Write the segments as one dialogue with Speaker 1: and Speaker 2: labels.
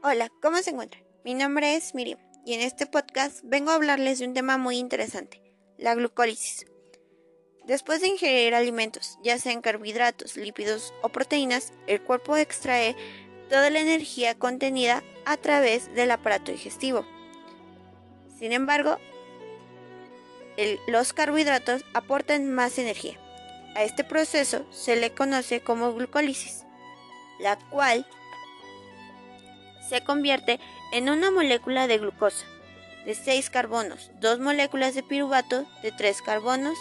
Speaker 1: Hola, ¿cómo se encuentran? Mi nombre es Miriam y en este podcast vengo a hablarles de un tema muy interesante, la glucólisis. Después de ingerir alimentos, ya sean carbohidratos, lípidos o proteínas, el cuerpo extrae toda la energía contenida a través del aparato digestivo. Sin embargo, los carbohidratos aportan más energía. A este proceso se le conoce como glucólisis, la cual se convierte en una molécula de glucosa de 6 carbonos, 2 moléculas de piruvato de 3 carbonos.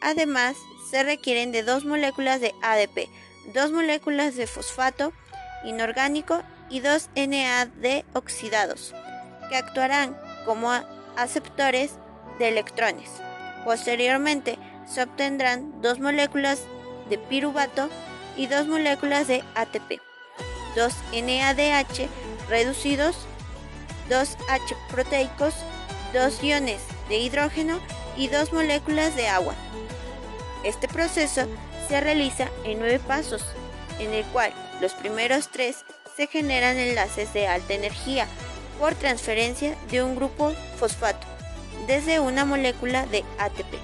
Speaker 1: Además, se requieren de 2 moléculas de ADP, 2 moléculas de fosfato inorgánico y 2 NAD oxidados, que actuarán como aceptores de electrones. Posteriormente, se obtendrán 2 moléculas de piruvato y 2 moléculas de ATP. 2 NADH reducidos, 2 H proteicos, 2 iones de hidrógeno y 2 moléculas de agua. Este proceso se realiza en 9 pasos, en el cual los primeros 3 se generan enlaces de alta energía por transferencia de un grupo fosfato desde una molécula de ATP,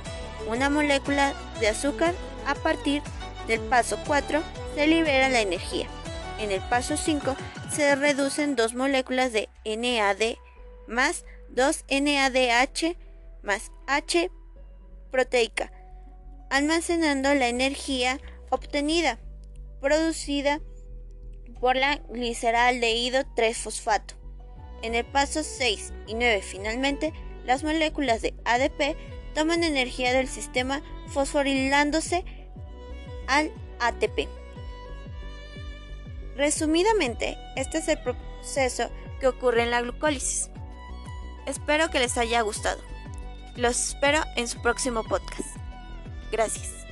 Speaker 1: una molécula de azúcar. A partir del paso 4 se libera la energía. En el paso 5 se reducen dos moléculas de NAD más 2 NADH más H proteica, almacenando la energía obtenida, producida por la gliceraldehído 3-fosfato. En el paso 6 y 9 finalmente, las moléculas de ADP toman energía del sistema fosforilándose al ATP. Resumidamente, este es el proceso que ocurre en la glucólisis. Espero que les haya gustado. Los espero en su próximo podcast. Gracias.